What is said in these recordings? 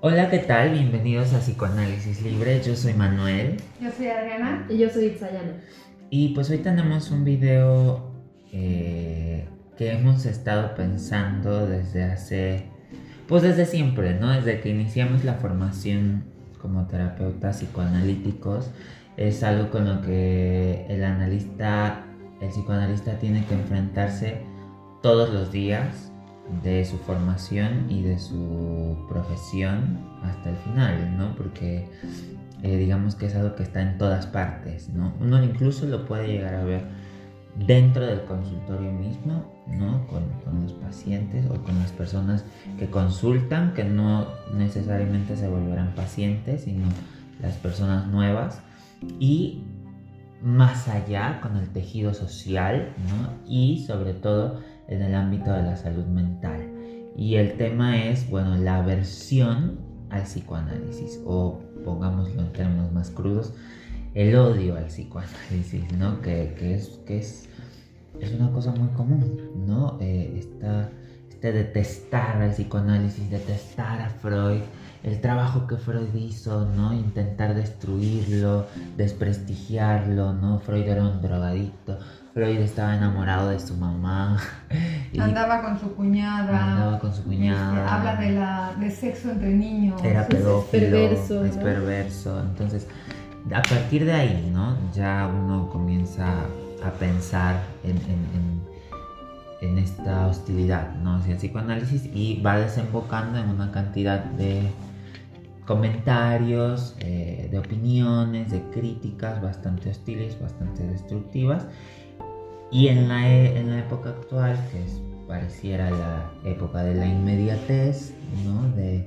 Hola, ¿qué tal? Bienvenidos a Psicoanálisis Libre. Yo soy Manuel. Yo soy Adriana. Y yo soy Itzayana. Y pues hoy tenemos un video eh, que hemos estado pensando desde hace, pues desde siempre, ¿no? Desde que iniciamos la formación como terapeutas psicoanalíticos, es algo con lo que el analista, el psicoanalista tiene que enfrentarse todos los días de su formación y de su profesión hasta el final, ¿no? Porque eh, digamos que es algo que está en todas partes, ¿no? Uno incluso lo puede llegar a ver dentro del consultorio mismo, ¿no? Con, con, los pacientes o con las personas que consultan, que no necesariamente se volverán pacientes, sino las personas nuevas. Y más allá con el tejido social, ¿no? Y sobre todo en el ámbito de la salud mental. Y el tema es, bueno, la aversión al psicoanálisis, o pongámoslo en términos más crudos, el odio al psicoanálisis, ¿no? Que, que es, que es, es una cosa muy común, ¿no? Eh, este detestar al psicoanálisis, detestar a Freud, el trabajo que Freud hizo, ¿no? Intentar destruirlo, desprestigiarlo, ¿no? Freud era un drogadicto, Freud estaba enamorado de su mamá. andaba con su cuñada. Andaba con su cuñada. Este, habla de, la, de sexo entre niños. Era pedófilo. Es perverso. Es perverso. Entonces, a partir de ahí, ¿no? Ya uno comienza a pensar en, en, en, esta hostilidad, ¿no? Hacia el psicoanálisis y va desembocando en una cantidad de comentarios, eh, de opiniones, de críticas bastante hostiles, bastante destructivas y en la, e, en la época actual, que es, pareciera la época de la inmediatez, ¿no? de,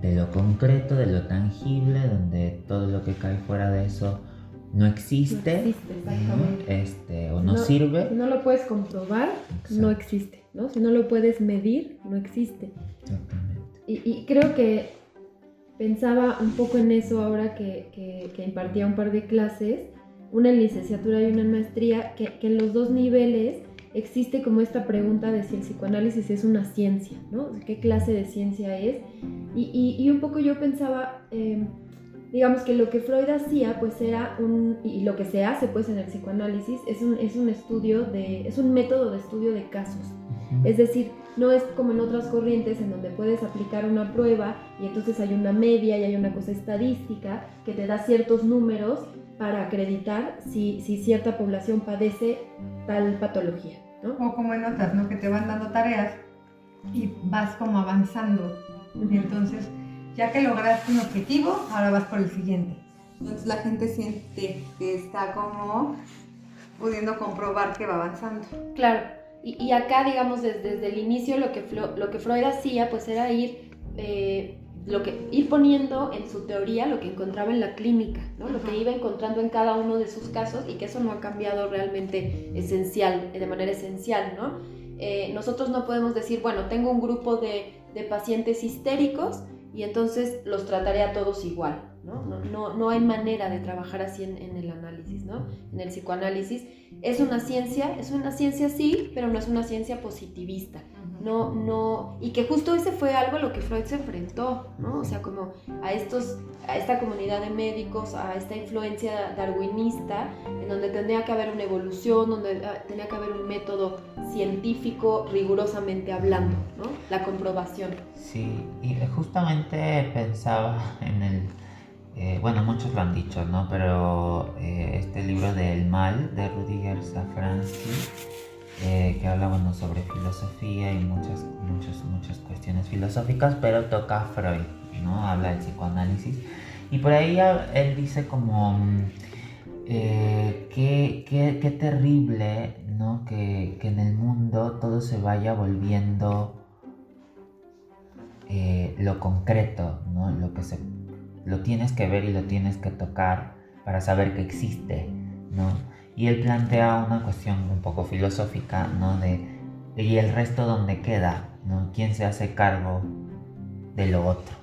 de, lo concreto, de lo tangible, donde todo lo que cae fuera de eso no existe, no existe exactamente. Este, o no, sirve. Si no lo puedes comprobar, no existe. ¿no? Si no lo puedes medir, no existe. Exactamente. Y, y creo que pensaba un poco en eso ahora que, que, que impartía un par de clases una licenciatura y una maestría, que, que, en los dos niveles existe como esta pregunta de si el psicoanálisis es una ciencia, ¿no? ¿Qué clase de ciencia es? Y, y, y un poco yo pensaba, eh, digamos que lo que Freud hacía, pues era un, y lo que se hace pues en el psicoanálisis, es un, es un estudio de, es un método de estudio de casos. Es decir, no es como en otras corrientes en donde puedes aplicar una prueba y entonces hay una media y hay una cosa estadística que te da ciertos números para acreditar si, si cierta población padece tal patología. ¿no? O como en otras, ¿no? Que te van dando tareas y vas como avanzando. Uh -huh. Entonces, ya que lograste un objetivo, ahora vas por el siguiente. Entonces la gente siente que está como pudiendo comprobar que va avanzando. Claro. Y, y acá, digamos, desde, desde, el inicio lo que, lo que Freud hacía, pues era ir eh, lo que ir poniendo en su teoría lo que encontraba en la clínica, ¿no? lo que iba encontrando en cada uno de sus casos y que eso no ha cambiado realmente esencial, de manera esencial. ¿no? Eh, nosotros no podemos decir, bueno, tengo un grupo de, de, pacientes histéricos y entonces los trataré a todos igual. ¿no? No, no, no hay manera de trabajar así en, en, el análisis, ¿no? en el psicoanálisis. Es una ciencia, es una ciencia sí, pero no es una ciencia positivista no, no, y que justo ese fue algo a lo que Freud se enfrentó, ¿no? O sea, como a estos, a esta comunidad de médicos, a esta influencia darwinista, en donde tendría que haber una evolución, donde ah, tenía que haber un método científico rigurosamente hablando, ¿no? La comprobación. Sí, y justamente pensaba en el, eh, bueno, muchos lo han dicho, ¿no? Pero eh, este libro del mal de Rudiger Safransky, eh, que habla bueno, sobre filosofía y muchas, muchas, muchas cuestiones filosóficas, pero toca a Freud, ¿no? Habla del psicoanálisis. Y por ahí él dice como, eh, qué, qué, qué, terrible, ¿no? Que, que, en el mundo todo se vaya volviendo eh, lo concreto, ¿no? Lo que se, lo tienes que ver y lo tienes que tocar para saber que existe, ¿no? Y él plantea una cuestión un poco filosófica, ¿no? De, ¿y el resto dónde queda? ¿no? ¿Quién se hace cargo de lo otro?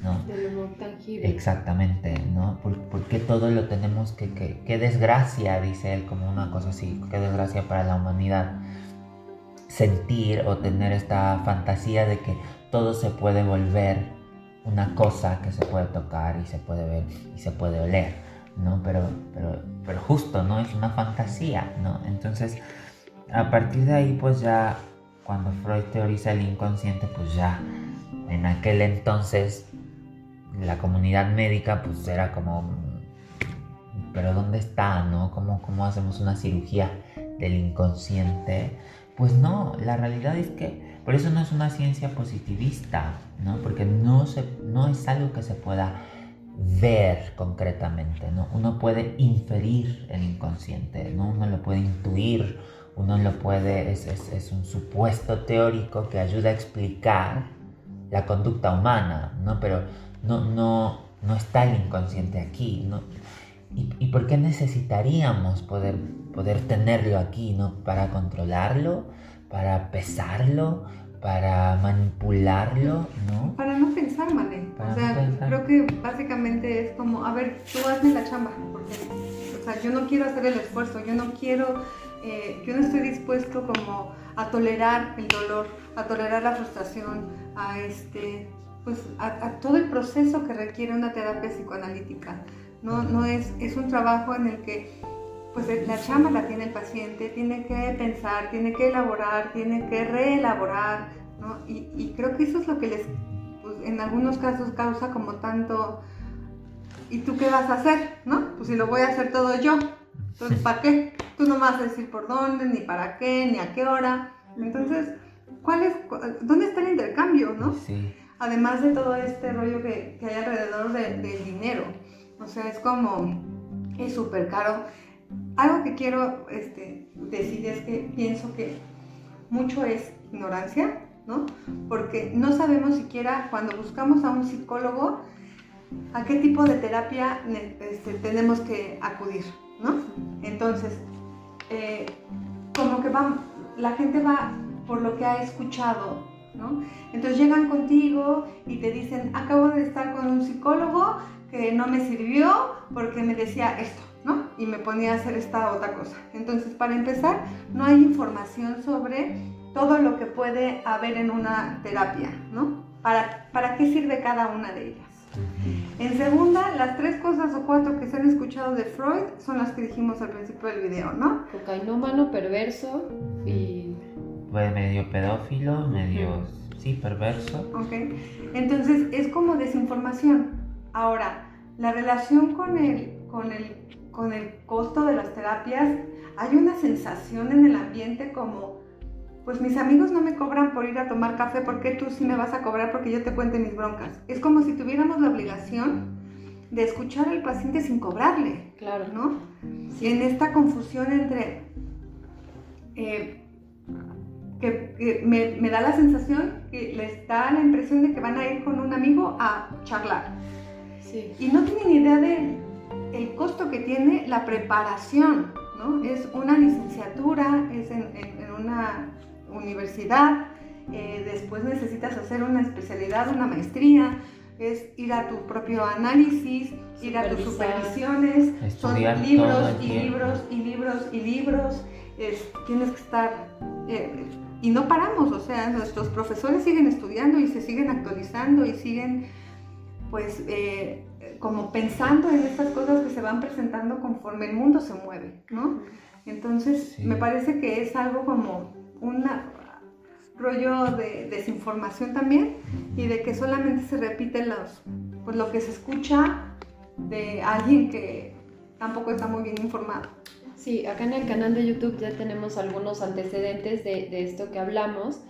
¿no? De lo tangible. Exactamente, ¿no? ¿Por, ¿Por, qué todo lo tenemos que, que... Qué desgracia, dice él, como una cosa así, qué desgracia para la humanidad sentir o tener esta fantasía de que todo se puede volver una cosa que se puede tocar y se puede ver y se puede oler, ¿no? Pero, pero, pero justo, ¿no? Es una fantasía, ¿no? Entonces, a partir de ahí, pues ya, cuando Freud teoriza el inconsciente, pues ya, en aquel entonces, la comunidad médica, pues era como, pero ¿dónde está, no? ¿Cómo, cómo hacemos una cirugía del inconsciente? Pues no, la realidad es que por eso no es una ciencia positivista, ¿no? Porque no, se, no es algo que se pueda ver concretamente, ¿no? Uno puede inferir el inconsciente, ¿no? Uno lo puede intuir, uno lo puede, es, es, un supuesto teórico que ayuda a explicar la conducta humana, ¿no? Pero no, no, no está el inconsciente aquí, ¿no? ¿Y, ¿Y, por qué necesitaríamos poder, poder tenerlo aquí, ¿no? Para controlarlo, para pesarlo, para manipularlo, ¿no? Para no pensar, Mané. o sea, no creo que básicamente es como, a ver, tú hazme la chamba, porque, o sea, yo no quiero hacer el esfuerzo, yo no quiero, eh, yo no estoy dispuesto como a tolerar el dolor, a tolerar la frustración, a este, pues, a, a todo el proceso que requiere una terapia psicoanalítica. No, no es, es un trabajo en el que pues la chamba la tiene el paciente, tiene que pensar, tiene que elaborar, tiene que reelaborar, ¿no? Y, y creo que eso es lo que les, pues, en algunos casos causa como tanto, ¿y tú qué vas a hacer? ¿No? Pues si lo voy a hacer todo yo, entonces ¿para qué? Tú no vas a decir por dónde, ni para qué, ni a qué hora. Entonces, ¿cuál es, ¿dónde está el intercambio, no? Sí. Además de todo este rollo que, que hay alrededor de, del dinero. O sea, es como, es súper caro algo que quiero este, decir es que pienso que mucho es ignorancia, ¿no? Porque no sabemos siquiera cuando buscamos a un psicólogo a qué tipo de terapia este, tenemos que acudir, ¿no? Entonces, eh, como que va, la gente va por lo que ha escuchado, ¿no? Entonces llegan contigo y te dicen, acabo de estar con un psicólogo que no me sirvió porque me decía esto, ¿no? Y me ponía a hacer esta otra cosa. Entonces, para empezar, no hay información sobre todo lo que puede haber en una terapia, ¿no? ¿Para, para qué sirve cada una de ellas? En segunda, las tres cosas o cuatro que se han escuchado de Freud son las que dijimos al principio del video, ¿no? Cocainómano, perverso y... Pues medio pedófilo, medio, sí, perverso. Ok, entonces es como desinformación. Ahora, la relación con el, con el con el costo de las terapias, hay una sensación en el ambiente como, pues mis amigos no me cobran por ir a tomar café, ¿por qué tú sí me vas a cobrar porque yo te cuente mis broncas? Es como si tuviéramos la obligación de escuchar al paciente sin cobrarle. Claro. ¿No? Sí. En esta confusión entre... Eh, que, que me, me, da la sensación que les da la impresión de que van a ir con un amigo a charlar. Sí. Y no tienen idea de el costo que tiene la preparación, ¿no? Es una licenciatura, es en, en, en una universidad, eh, después necesitas hacer una especialidad, una maestría, es ir a tu propio análisis, ir a tus supervisiones, son libros y libros y libros y libros, es, tienes que estar... Eh, y no paramos, o sea, nuestros profesores siguen estudiando y se siguen actualizando y siguen, pues, eh, como pensando en estas cosas que se van presentando conforme el mundo se mueve, ¿no? Entonces, Sí. me parece que es algo como un rollo de desinformación también y de que solamente se repite los, pues, lo que se escucha de alguien que tampoco está muy bien informado. Sí, acá en el canal de YouTube ya tenemos algunos antecedentes de, de esto que hablamos.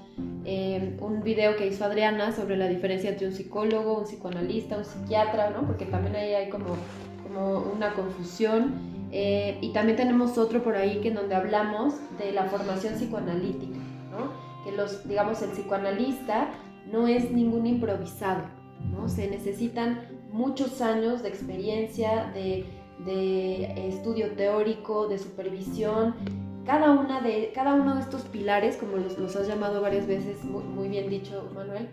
Eh, un video que hizo Adriana sobre la diferencia entre un psicólogo, un psicoanalista, un psiquiatra, ¿no? Porque también ahí hay como, como una confusión. Eh, y también tenemos otro por ahí que en donde hablamos de la formación psicoanalítica, ¿no? Que los, digamos, el psicoanalista no es ningún improvisado, ¿no? Se necesitan muchos años de experiencia, de, de estudio teórico, de supervisión, cada, una de, cada uno de estos pilares, como los, los has llamado varias veces, muy, muy bien dicho Manuel,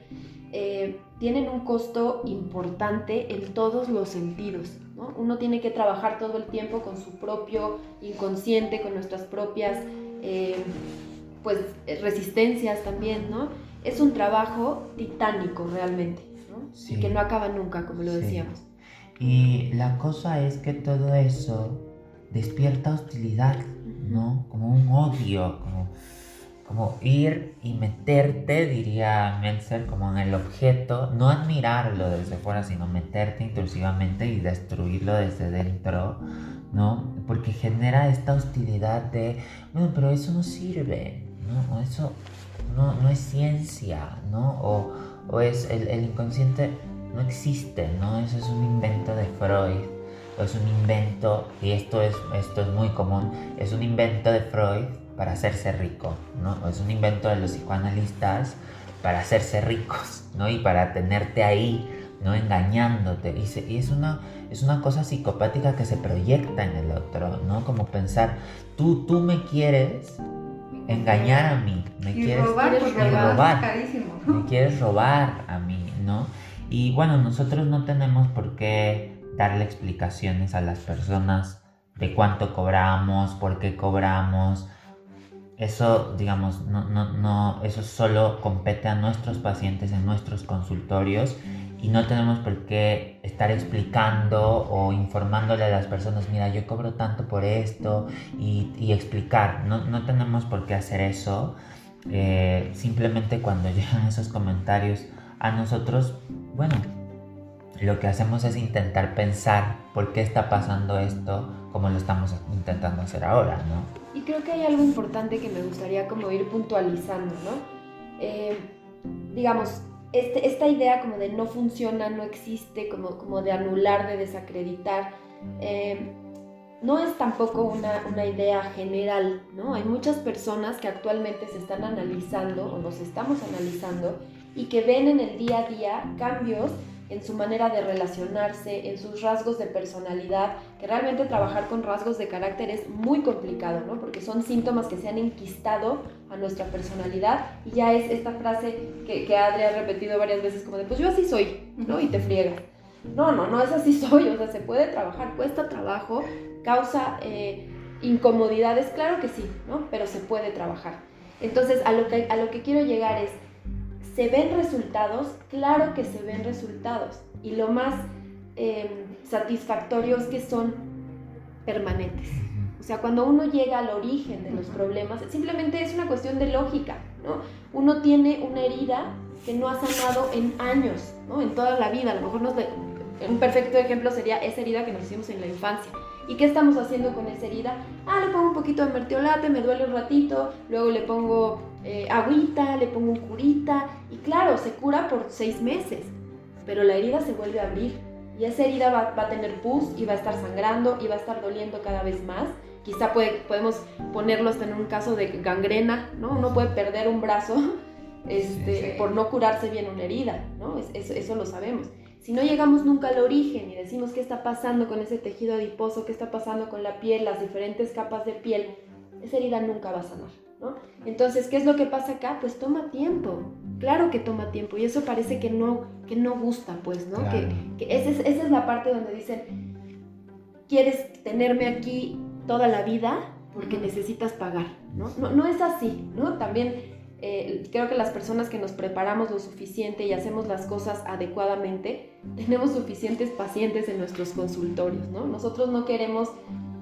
eh, tienen un costo importante en todos los sentidos. ¿no? Uno tiene que trabajar todo el tiempo con su propio inconsciente, con nuestras propias eh, pues, resistencias también. ¿no? Es un trabajo titánico realmente. ¿no? Y que no acaba nunca, como lo Sí. decíamos. Y la cosa es que todo eso despierta hostilidad, ¿no? Como un odio, como, como ir y meterte, diría Meltzer, como en el objeto, no admirarlo desde fuera, sino meterte intrusivamente y destruirlo desde dentro, ¿no? Porque genera esta hostilidad de, bueno, pero eso no sirve, ¿no? O Eso no, no es ciencia, ¿no? O, o es el, el inconsciente no existe, ¿no? Eso es un invento de Freud, es un invento, y esto es, esto es muy común, es un invento de Freud para hacerse rico, ¿no? Es un invento de los psicoanalistas para hacerse ricos, ¿no? Y para tenerte ahí, ¿no? Engañándote. Y, se- y es, una, es una cosa psicopática que se proyecta en el otro, ¿no? Como pensar, tú, tú me quieres engañar a mí, me Y quieres robar, además robar. me quieres robar a mí, ¿no? Y bueno, nosotros no tenemos por qué darle explicaciones a las personas de cuánto cobramos, por qué cobramos. Eso, digamos, no, no, no, eso solo compete a nuestros pacientes en nuestros consultorios y no tenemos por qué estar explicando o informándole a las personas, mira, yo cobro tanto por esto y, y explicar. No, no tenemos por qué hacer eso. Eh, simplemente cuando llegan esos comentarios a nosotros, bueno, lo que hacemos es intentar pensar por qué está pasando esto como lo estamos intentando hacer ahora, ¿no? Y creo que hay algo importante que me gustaría como ir puntualizando, ¿no? Eh, digamos, este- esta idea como de no funciona, no existe, como, como de anular, de desacreditar, eh, no es tampoco una, una idea general, ¿no? Hay muchas personas que actualmente se están analizando o nos estamos analizando y que ven en el día a día cambios en su manera de relacionarse, en sus rasgos de personalidad, que realmente trabajar con rasgos de carácter es muy complicado, ¿no? Porque son síntomas que se han enquistado a nuestra personalidad y ya es esta frase que, que Adri ha repetido varias veces como de, pues yo así soy, ¿no? Y te friegas. No, no, no es así soy, o sea, se puede trabajar, cuesta trabajo, causa eh, incomodidades, claro que sí, ¿no? Pero se puede trabajar. Entonces, a lo que, a lo que quiero llegar es, ¿se ven resultados? Claro que se ven resultados. Y lo más eh, satisfactorio es que son permanentes. O sea, cuando uno llega al origen de los problemas, simplemente es una cuestión de lógica, ¿no? Uno tiene una herida que no ha sanado en años, ¿no? En toda la vida. A lo mejor nos le- un perfecto ejemplo sería esa herida que nos hicimos en la infancia. ¿Y qué estamos haciendo con esa herida? Ah, le pongo un poquito de mertiolate, me duele un ratito, luego le pongo eh, agüita, le pongo un curita, y claro, se cura por seis meses, pero la herida se vuelve a abrir, y esa herida va, va a tener pus, y va a estar sangrando, y va a estar doliendo cada vez más. Quizá puede- podemos ponerlo hasta en un caso de gangrena, ¿no? Uno puede perder un brazo este, Sí. por no curarse bien una herida, ¿no? Es- eso, eso lo sabemos. Si no llegamos nunca al origen y decimos qué está pasando con ese tejido adiposo, qué está pasando con la piel, las diferentes capas de piel, esa herida nunca va a sanar, ¿no? Entonces, ¿qué es lo que pasa acá? Pues toma tiempo, claro que toma tiempo y eso parece que no, que no gusta, pues, ¿no? Que, esa, es, esa es la parte donde dicen, ¿quieres tenerme aquí toda la vida? Porque necesitas pagar, ¿no? No, no es así, ¿no? También eh, creo que las personas que nos preparamos lo suficiente y hacemos las cosas adecuadamente, tenemos suficientes pacientes en nuestros consultorios, ¿no? Nosotros no queremos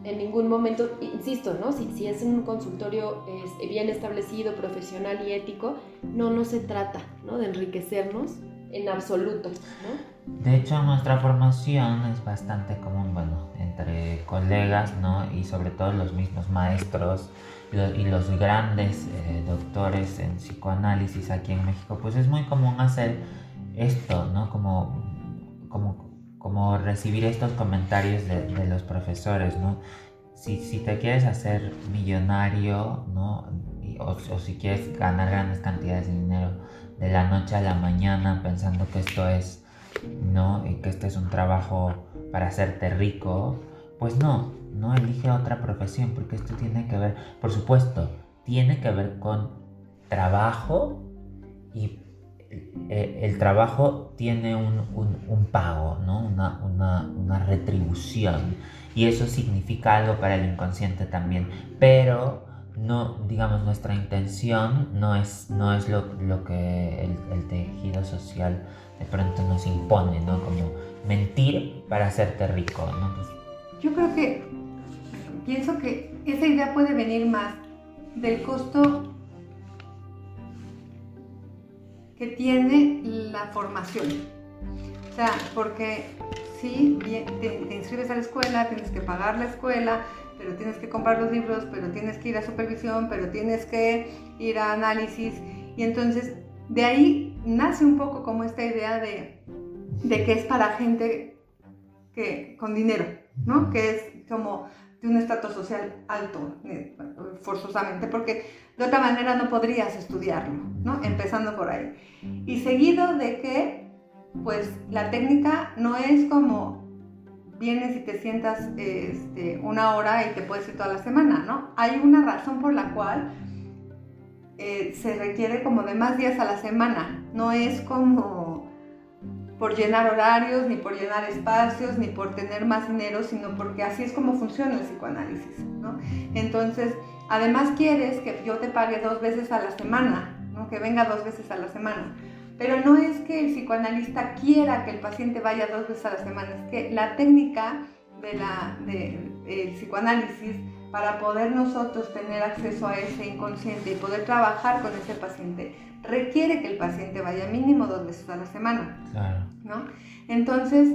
en ningún momento, insisto, ¿no? Si, si es un consultorio eh, bien establecido, profesional y ético, no, no se trata, ¿no? De enriquecernos en absoluto. De hecho, nuestra formación es bastante común, bueno, entre colegas, ¿no? Y sobre todo los mismos maestros y los grandes eh, doctores en psicoanálisis aquí en México, pues es muy común hacer esto, ¿no? Como, como, como recibir estos comentarios de, los profesores, ¿no? Si, si te quieres hacer millonario, ¿no? O, o si quieres ganar grandes cantidades de dinero de la noche a la mañana pensando que esto es ¿no? Y que este es un trabajo para hacerte rico, pues no, no elige otra profesión porque esto tiene que ver, por supuesto, tiene que ver con trabajo y eh, el trabajo tiene un, un- pago, ¿no? Una, una- retribución y eso significa algo para el inconsciente también, pero no, digamos, nuestra intención no es, no es lo, lo que el, tejido social de pronto nos impone, ¿no? Como mentir para hacerte rico, ¿no? Yo creo que, pienso que esa idea puede venir más del costo que tiene la formación. O sea, porque sí, te, inscribes a la escuela, tienes que pagar la escuela, pero tienes que comprar los libros, pero tienes que ir a supervisión, pero tienes que ir a análisis. Y entonces de ahí nace un poco como esta idea de, de que es para gente que, con dinero, ¿no? Que es como un estrato social alto, eh, forzosamente, porque de otra manera no podrías estudiarlo, ¿no? Empezando por ahí. Y seguido de que, pues, la técnica no es como vienes y te sientas este, una hora y te puedes ir toda la semana, ¿no? Hay una razón por la cual eh, se requiere como de más días a la semana, no es como por llenar horarios, ni por llenar espacios, ni por tener más dinero, sino porque así es como funciona el psicoanálisis, ¿no? Entonces, además quieres que yo te pague dos veces a la semana. Que venga dos veces a la semana. Pero no es que el psicoanalista quiera que el paciente vaya dos veces a la semana, es que la técnica del de psicoanálisis para poder nosotros tener acceso a ese inconsciente y poder trabajar con ese paciente requiere que el paciente vaya mínimo dos veces a la semana. claro. ¿no? Entonces,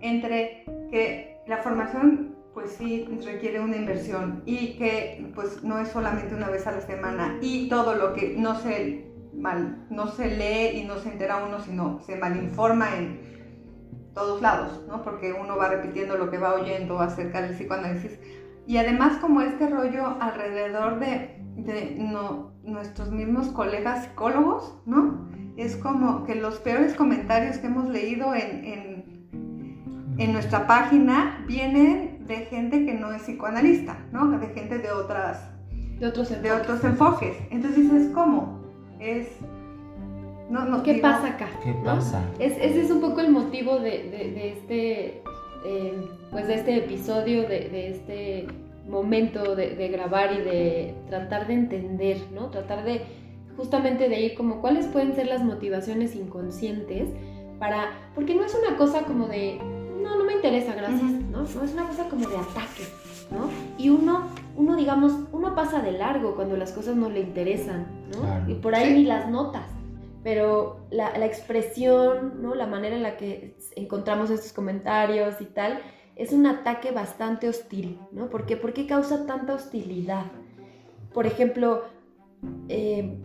entre que la formación pues sí requiere una inversión y que pues no es solamente una vez a la semana y todo lo que no se mal, no se lee y no se entera uno, sino se malinforma en todos lados, ¿no? Porque uno va repitiendo lo que va oyendo acerca del psicoanálisis. Y además como este rollo alrededor de, de no, nuestros mismos colegas psicólogos, ¿no? Es como que los peores comentarios que hemos leído en, en, en nuestra página vienen de gente que no es psicoanalista, ¿no? De gente de otras... De otros enfoques. De otros enfoques. Entonces es como, es... No, no, ¿Qué digo, pasa acá? ¿Qué ¿no? pasa? Es, ese es un poco el motivo de, de- de este, eh, pues de este episodio, de, de este momento de, de grabar y de tratar de entender, ¿no? Tratar de justamente de ir como cuáles pueden ser las motivaciones inconscientes para, porque no es una cosa como de, no, no me interesa, gracias, Ujú. ¿no? No es una cosa como de ataque, ¿no? Y uno, uno digamos, uno pasa de largo cuando las cosas no le interesan, ¿no? Claro. Y por ahí Sí. ni las notas pero la, la expresión, ¿no? la manera en la que encontramos estos comentarios y tal, es un ataque bastante hostil, ¿no? ¿Por qué? ¿Por qué causa tanta hostilidad? Por ejemplo, eh,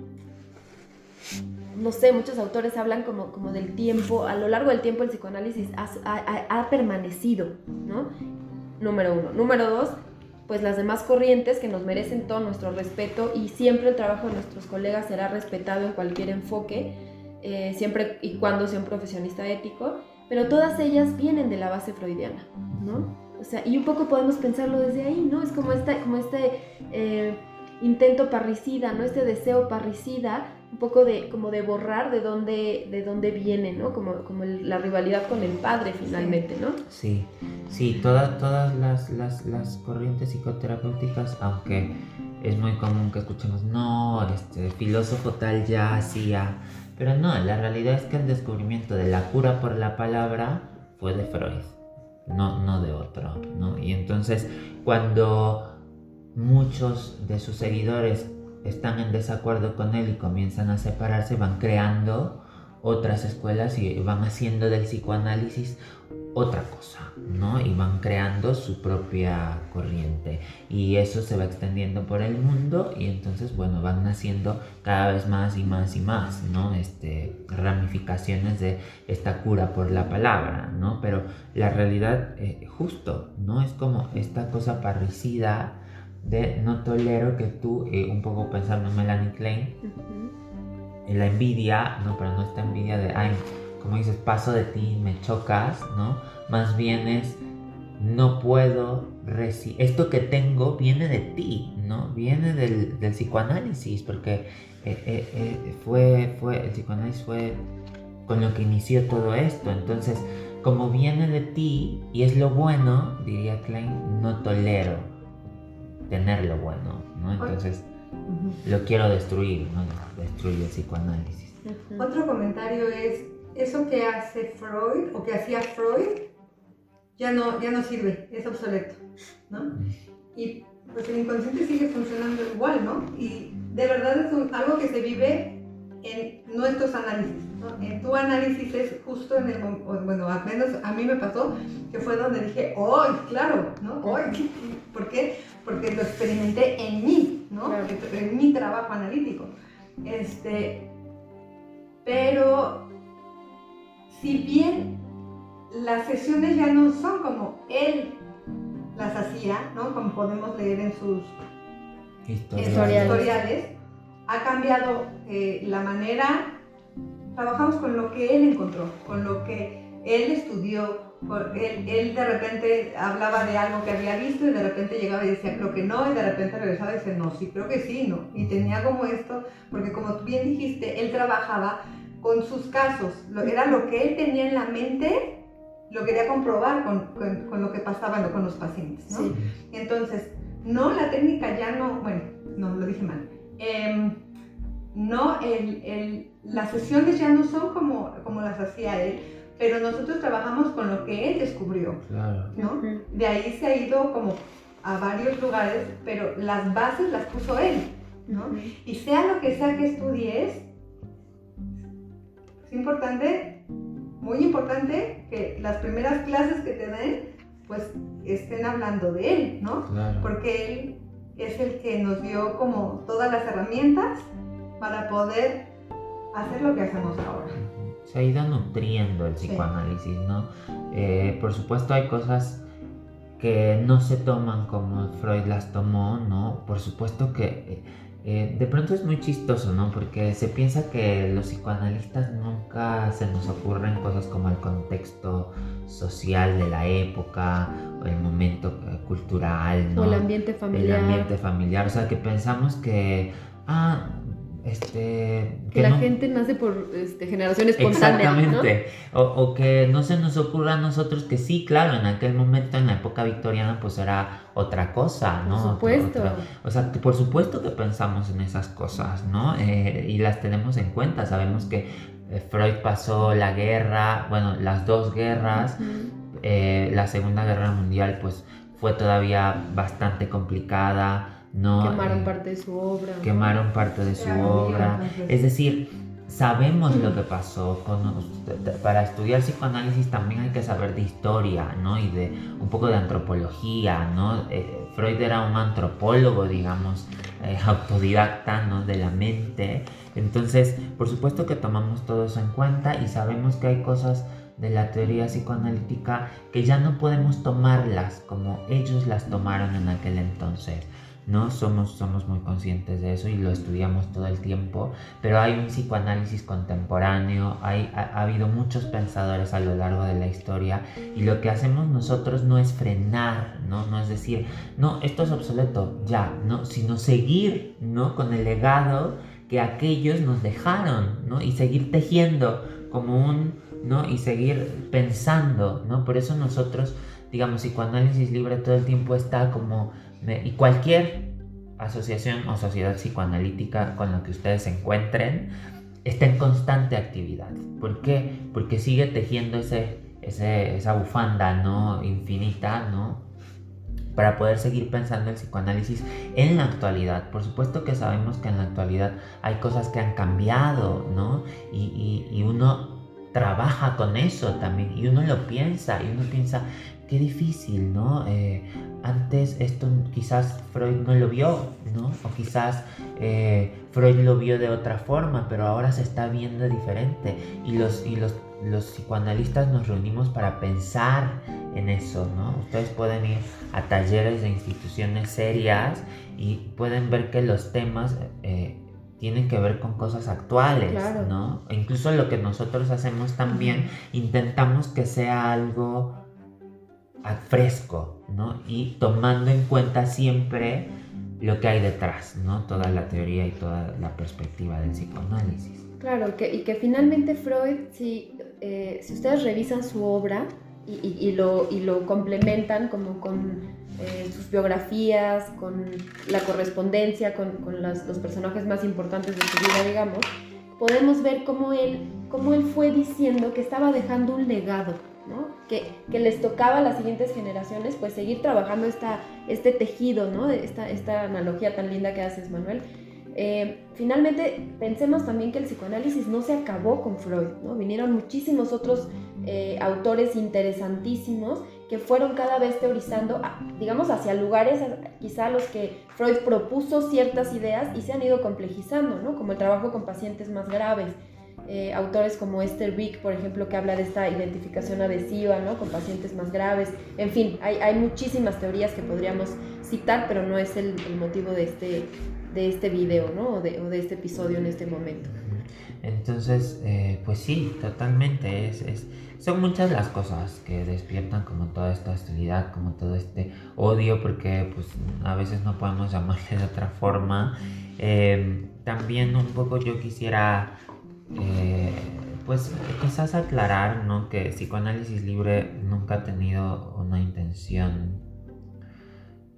no sé, muchos autores hablan como, como del tiempo, a lo largo del tiempo el psicoanálisis ha, ha- ha permanecido, ¿no? Número uno. Número dos, pues las demás corrientes que nos merecen todo nuestro respeto y siempre el trabajo de nuestros colegas será respetado en cualquier enfoque, eh, siempre y cuando sea un profesionista ético, pero todas ellas vienen de la base freudiana, ¿no? O sea, y un poco podemos pensarlo desde ahí, ¿no? Es como, esta, como este eh, intento parricida, ¿no? Este deseo parricida, un poco de, como de borrar de dónde, de dónde viene, ¿no? Como, como el- la rivalidad con el padre finalmente, ¿no? Sí, sí, todas, todas las, las, las corrientes psicoterapéuticas, aunque es muy común que escuchemos, no, este filósofo tal ya hacía, pero no, la realidad es que el descubrimiento de la cura por la palabra fue de Freud, no, no de otro, ¿no? Y entonces cuando muchos de sus seguidores están en desacuerdo con él y comienzan a separarse, van creando otras escuelas y van haciendo del psicoanálisis otra cosa, ¿no? Y van creando su propia corriente. Y eso se va extendiendo por el mundo y entonces, bueno, van naciendo cada vez más y más y más, ¿no? Este, ramificaciones de esta cura por la palabra, ¿no? Pero la realidad, eh, justo, ¿no? Es como esta cosa parricida de no tolero que tú, eh, un poco pensando en Melanie Klein, en la envidia, no, pero no esta envidia de, ay, como dices, paso de ti, me chocas, ¿no? Más bien es, no puedo recibir, esto que tengo viene de ti, ¿no? Viene del, del psicoanálisis, porque eh, eh, eh, fue, fue, el psicoanálisis fue con lo que inició todo esto, entonces, como viene de ti y es lo bueno, diría Klein, no tolero tener lo bueno, ¿no? Entonces, lo quiero destruir, ¿no? Destruye el psicoanálisis. Otro comentario es, eso que hace Freud o que hacía Freud ya no, ya no sirve, es obsoleto, ¿no? Y pues el inconsciente sigue funcionando igual, ¿no? Y de verdad es algo que se vive en nuestros análisis, ¿no? En tu análisis es justo en el bueno, al menos a mí me pasó que fue donde dije, ¡hoy! claro, ¿no? ¡Hoy! ¿Por qué? Porque lo experimenté en mí, ¿no? En mi trabajo analítico. Este, pero si bien las sesiones ya no son como él las hacía, ¿no? Como podemos leer en sus historiales, ha cambiado eh, la manera, trabajamos con lo que él encontró, con lo que él estudió, él, él, de repente hablaba de algo que había visto y de repente llegaba y decía creo que no y de repente regresaba y decía no, sí, creo que sí, no. Y tenía como esto, porque como tú bien dijiste, él trabajaba con sus casos, era lo que él tenía en la mente, lo quería comprobar con, con, lo que pasaba con los pacientes, ¿no? Entonces, no, la técnica ya no, bueno, no, lo dije mal. Em, no, el, el, las sesiones ya no son como, como las hacía él, pero nosotros trabajamos con lo que él descubrió. ¿no? De ahí se ha ido como a varios lugares, pero las bases las puso él. ¿no? Y sea lo que sea que estudies, es importante, muy importante, que las primeras clases que te den, pues estén hablando de él, ¿no? Porque él es el que nos dio como todas las herramientas para poder hacer lo que hacemos ahora se ha ido nutriendo el psicoanálisis, ¿no? Eh, por supuesto hay cosas que no se toman como Freud las tomó, ¿no? Por supuesto que eh, eh, de pronto es muy chistoso, ¿no? Porque se piensa que los psicoanalistas nunca se nos ocurren cosas como el contexto social de la época, o el momento cultural, ¿no? O el ambiente familiar. El ambiente familiar, o sea, que pensamos que, ah, este, que, la gente nace por este, generación espontánea. Exactamente. O, que no se nos ocurra a nosotros que sí, claro, en aquel momento, en la época victoriana, pues era otra cosa, ¿no? Por supuesto. o sea, por supuesto que pensamos en esas cosas, ¿no? Eh, y las tenemos en cuenta. Sabemos que eh, Freud pasó la guerra, bueno, las dos guerras, eh, la Segunda Guerra Mundial, pues fue todavía bastante complicada Quemaron eh, parte de su obra. Quemaron parte de su obra. Es decir, sabemos lo que pasó. para estudiar psicoanálisis también hay que saber de historia, ¿no? Y de un poco de antropología, ¿no? Eh, Freud era un antropólogo, digamos, eh, autodidacta, ¿no? De la mente. Entonces, por supuesto que tomamos todo eso en cuenta y sabemos que hay cosas de la teoría psicoanalítica que ya no podemos tomarlas como ellos las tomaron en aquel entonces. ¿No? Somos, somos muy conscientes de eso y lo estudiamos todo el tiempo, pero hay un psicoanálisis contemporáneo, hay, ha, habido muchos pensadores a lo largo de la historia y lo que hacemos nosotros no es frenar, ¿no? No es decir, no, esto es obsoleto, ya, ¿no? Sino seguir, ¿no? Con el legado que aquellos nos dejaron, ¿no? Y seguir tejiendo como un, ¿no? Y seguir pensando, ¿no? Por eso nosotros, digamos, psicoanálisis libre todo el tiempo está como y cualquier asociación o sociedad psicoanalítica con la que ustedes se encuentren está en constante actividad. ¿Por qué? Porque sigue tejiendo ese, esa bufanda ¿no? infinita, ¿no? Para poder seguir pensando el psicoanálisis en la actualidad. Por supuesto que sabemos que en la actualidad hay cosas que han cambiado, ¿no? Y, y uno trabaja con eso también y uno lo piensa y uno piensa qué difícil, ¿no? Eh, antes esto quizás Freud no lo vio, ¿no? O quizás eh, Freud lo vio de otra forma, pero ahora se está viendo diferente. Y los, y los, los psicoanalistas nos reunimos para pensar en eso, ¿no? Ustedes pueden ir a talleres de instituciones serias y pueden ver que los temas eh, tienen que ver con cosas actuales, ¿no? E incluso lo que nosotros hacemos también, intentamos que sea algo fresco, ¿no? Y tomando en cuenta siempre lo que hay detrás, ¿no? Toda la teoría y toda la perspectiva del psicoanálisis. Claro, que, y que finalmente Freud, si, eh, si ustedes revisan su obra y, y, lo, y lo complementan como con eh, sus biografías, con la correspondencia, con, con los personajes más importantes de su vida, digamos, podemos ver cómo él, cómo él fue diciendo que estaba dejando un legado, ¿no? que, que, les tocaba a las siguientes generaciones pues seguir trabajando esta, este tejido, ¿no? esta, esta analogía tan linda que haces, Manuel. Eh, finalmente, pensemos también que el psicoanálisis no se acabó con Freud, ¿no? Vinieron muchísimos otros eh, autores interesantísimos que fueron cada vez teorizando, digamos, hacia lugares quizá los que Freud propuso ciertas ideas y se han ido complejizando, ¿no? Como el trabajo con pacientes más graves. Eh, autores como Esther Wick, por ejemplo, que habla de esta identificación adhesiva, ¿no? Con pacientes más graves. En fin, hay, muchísimas teorías que podríamos citar, pero no es el, motivo de este, de este video, ¿no? O de, este episodio en este momento. Entonces, eh, pues sí, totalmente. Es, son muchas las cosas que despiertan como toda esta hostilidad, como todo este odio, porque pues a veces no podemos llamarle de otra forma. Eh, también un poco yo quisiera, eh, pues quizás aclarar, ¿no? Que psicoanálisis libre nunca ha tenido una intención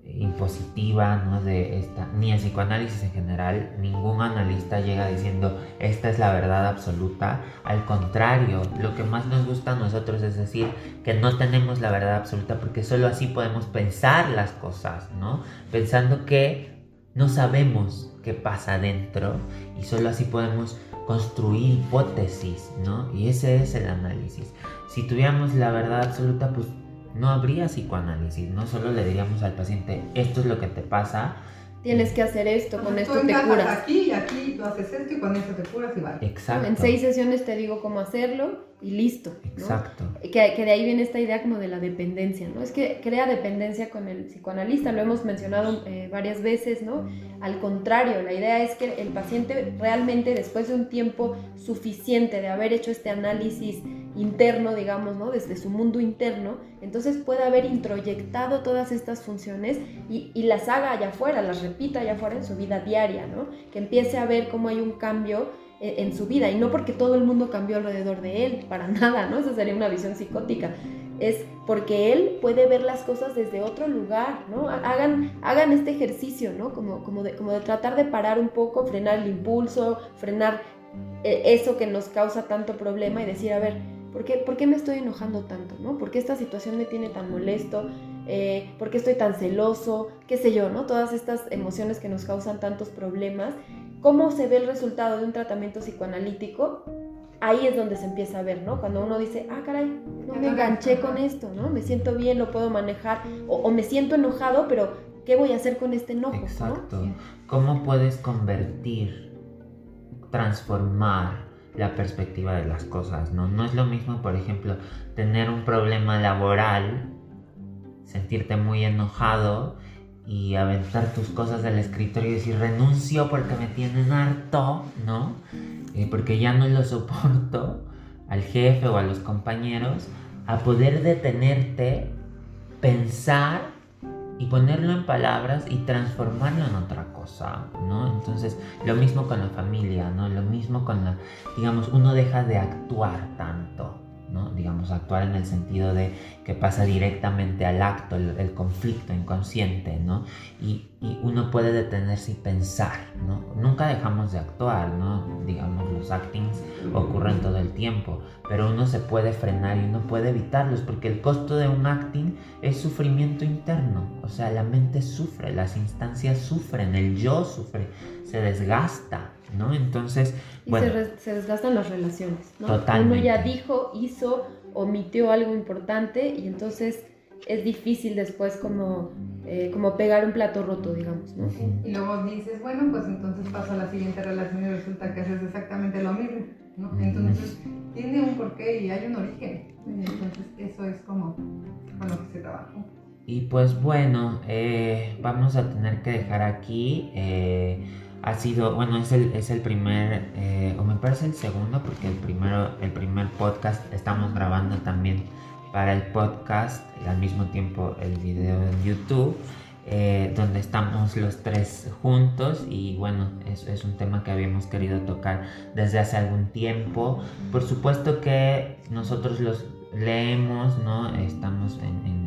impositiva, ¿no? De esta, ni el psicoanálisis en general, ningún analista llega diciendo esta es la verdad absoluta. Al contrario, lo que más nos gusta a nosotros es decir que no tenemos la verdad absoluta porque solo así podemos pensar las cosas, ¿no? Pensando que no sabemos qué pasa dentro y solo así podemos construir hipótesis, ¿no? Y ese es el análisis. Si tuviéramos la verdad absoluta, pues no habría psicoanálisis, no solo le diríamos al paciente, esto es lo que te pasa. Tienes que hacer esto, con esto te curas. Aquí y aquí tú haces esto y con esto te curas y vale. Exacto. En seis sesiones te digo cómo hacerlo y listo. Exacto. Que, que, de ahí viene esta idea como de la dependencia, ¿no? Es que crea dependencia con el psicoanalista, lo hemos mencionado eh, varias veces, ¿no? Al contrario, la idea es que el paciente realmente después de un tiempo suficiente de haber hecho este análisis interno, digamos, ¿no? Desde su mundo interno, entonces puede haber introyectado todas estas funciones y, y, las haga allá afuera, las repita allá afuera en su vida diaria, ¿no? Que empiece a ver cómo hay un cambio en, en su vida y no porque todo el mundo cambió alrededor de él, para nada, ¿no? Esa sería una visión psicótica. Es porque él puede ver las cosas desde otro lugar, ¿no? Hagan, hagan este ejercicio, ¿no? Como, como, de, como de tratar de parar un poco, frenar el impulso, frenar eh, eso que nos causa tanto problema y decir, a ver, ¿Por qué, ¿Por qué, me estoy enojando tanto? ¿no? ¿Por qué esta situación me tiene tan molesto? Eh, ¿Por qué estoy tan celoso? ¿Qué sé yo? ¿no? Todas estas emociones que nos causan tantos problemas. ¿Cómo se ve el resultado de un tratamiento psicoanalítico? Ahí es donde se empieza a ver, ¿no? Cuando uno dice, ah, caray, no me enganché con esto, ¿no? Me siento bien, lo puedo manejar. O, o me siento enojado, pero ¿qué voy a hacer con este enojo? Exacto. ¿no? ¿Cómo puedes convertir, transformar la perspectiva de las cosas, ¿no? No es lo mismo, por ejemplo, tener un problema laboral, sentirte muy enojado y aventar tus cosas del escritorio y decir renuncio porque me tienen harto, ¿no? Eh, porque ya no lo soporto al jefe o a los compañeros, a poder detenerte, pensar y ponerlo en palabras y transformarlo en otra cosa, ¿no? Entonces, lo mismo con la familia, ¿no? Lo mismo con la, digamos, uno deja de actuar tanto, ¿no? Digamos, actuar en el sentido de que pasa directamente al acto, el, el conflicto inconsciente, ¿no? Y, y, uno puede detenerse y pensar, ¿no? Nunca dejamos de actuar, ¿no? Digamos, los actings ocurren todo el tiempo, pero uno se puede frenar y uno puede evitarlos, porque el costo de un acting es sufrimiento interno, o sea, la mente sufre, las instancias sufren, el yo sufre, se desgasta, ¿no? Entonces, y bueno, se, re, se, desgastan las relaciones, ¿no? Totalmente. Uno ya dijo, hizo, omitió algo importante y entonces es difícil después como, eh, como pegar un plato roto, digamos, ¿no? Y luego dices, bueno, pues entonces paso a la siguiente relación y resulta que haces exactamente lo mismo, ¿no? Entonces tiene un porqué y hay un origen. Entonces eso es como con lo que se trabaja. Y pues bueno, eh, vamos a tener que dejar aquí. Eh, ha sido, bueno, es el, es el primer, eh, o me parece el segundo, porque el primero, el primer podcast estamos grabando también para el podcast y al mismo tiempo el video en YouTube, eh, donde estamos los tres juntos y bueno, es, es un tema que habíamos querido tocar desde hace algún tiempo. Por supuesto que nosotros los leemos, ¿no? Estamos en,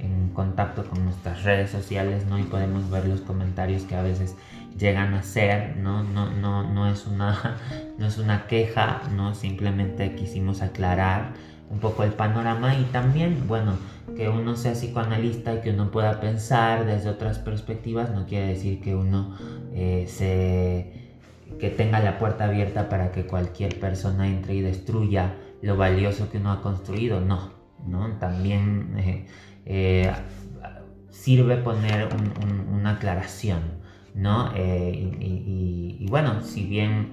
en contacto con nuestras redes sociales, ¿no? Y podemos ver los comentarios que a veces llegan a ser, ¿no? No, no, no, es, una, no es una queja, ¿no? Simplemente quisimos aclarar un poco el panorama y también, bueno, que uno sea psicoanalista y que uno pueda pensar desde otras perspectivas no quiere decir que uno eh, se que tenga la puerta abierta para que cualquier persona entre y destruya lo valioso que uno ha construido, no, ¿no? También eh, eh, sirve poner una aclaración, ¿no? y, bueno, si bien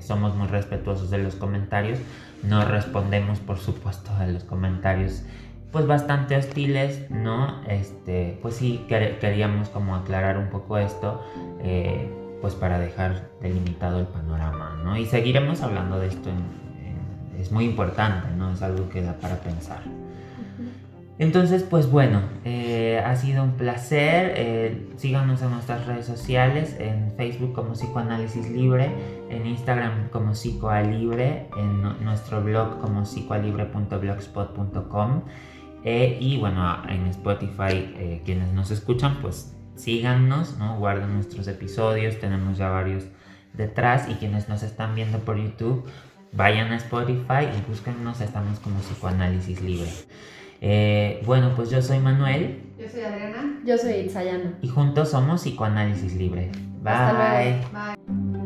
somos muy respetuosos de los comentarios, no respondemos por supuesto a los comentarios pues bastante hostiles, ¿no? Este, pues sí, queríamos como aclarar un poco esto, eh, pues para dejar delimitado el panorama, ¿no? Y seguiremos hablando de esto, es muy importante, ¿no? Es algo que da para pensar. Entonces, pues bueno, eh, ha sido un placer. Eh, síganos en nuestras redes sociales, en Facebook como Psicoanálisis Libre, en Instagram como Psicoalibre, en nuestro blog como psicoalibre.blogspot.com eh, y bueno, en Spotify, quienes nos escuchan, pues síganos, ¿no? Guarden nuestros episodios, tenemos ya varios detrás y quienes nos están viendo por YouTube, vayan a Spotify y búsquennos, estamos como Psicoanálisis Libre. Eh, bueno, pues yo soy Manuel. Yo soy Adriana. Yo soy Itzayana. Y juntos somos Psicoanálisis Libre. Bye. Bye.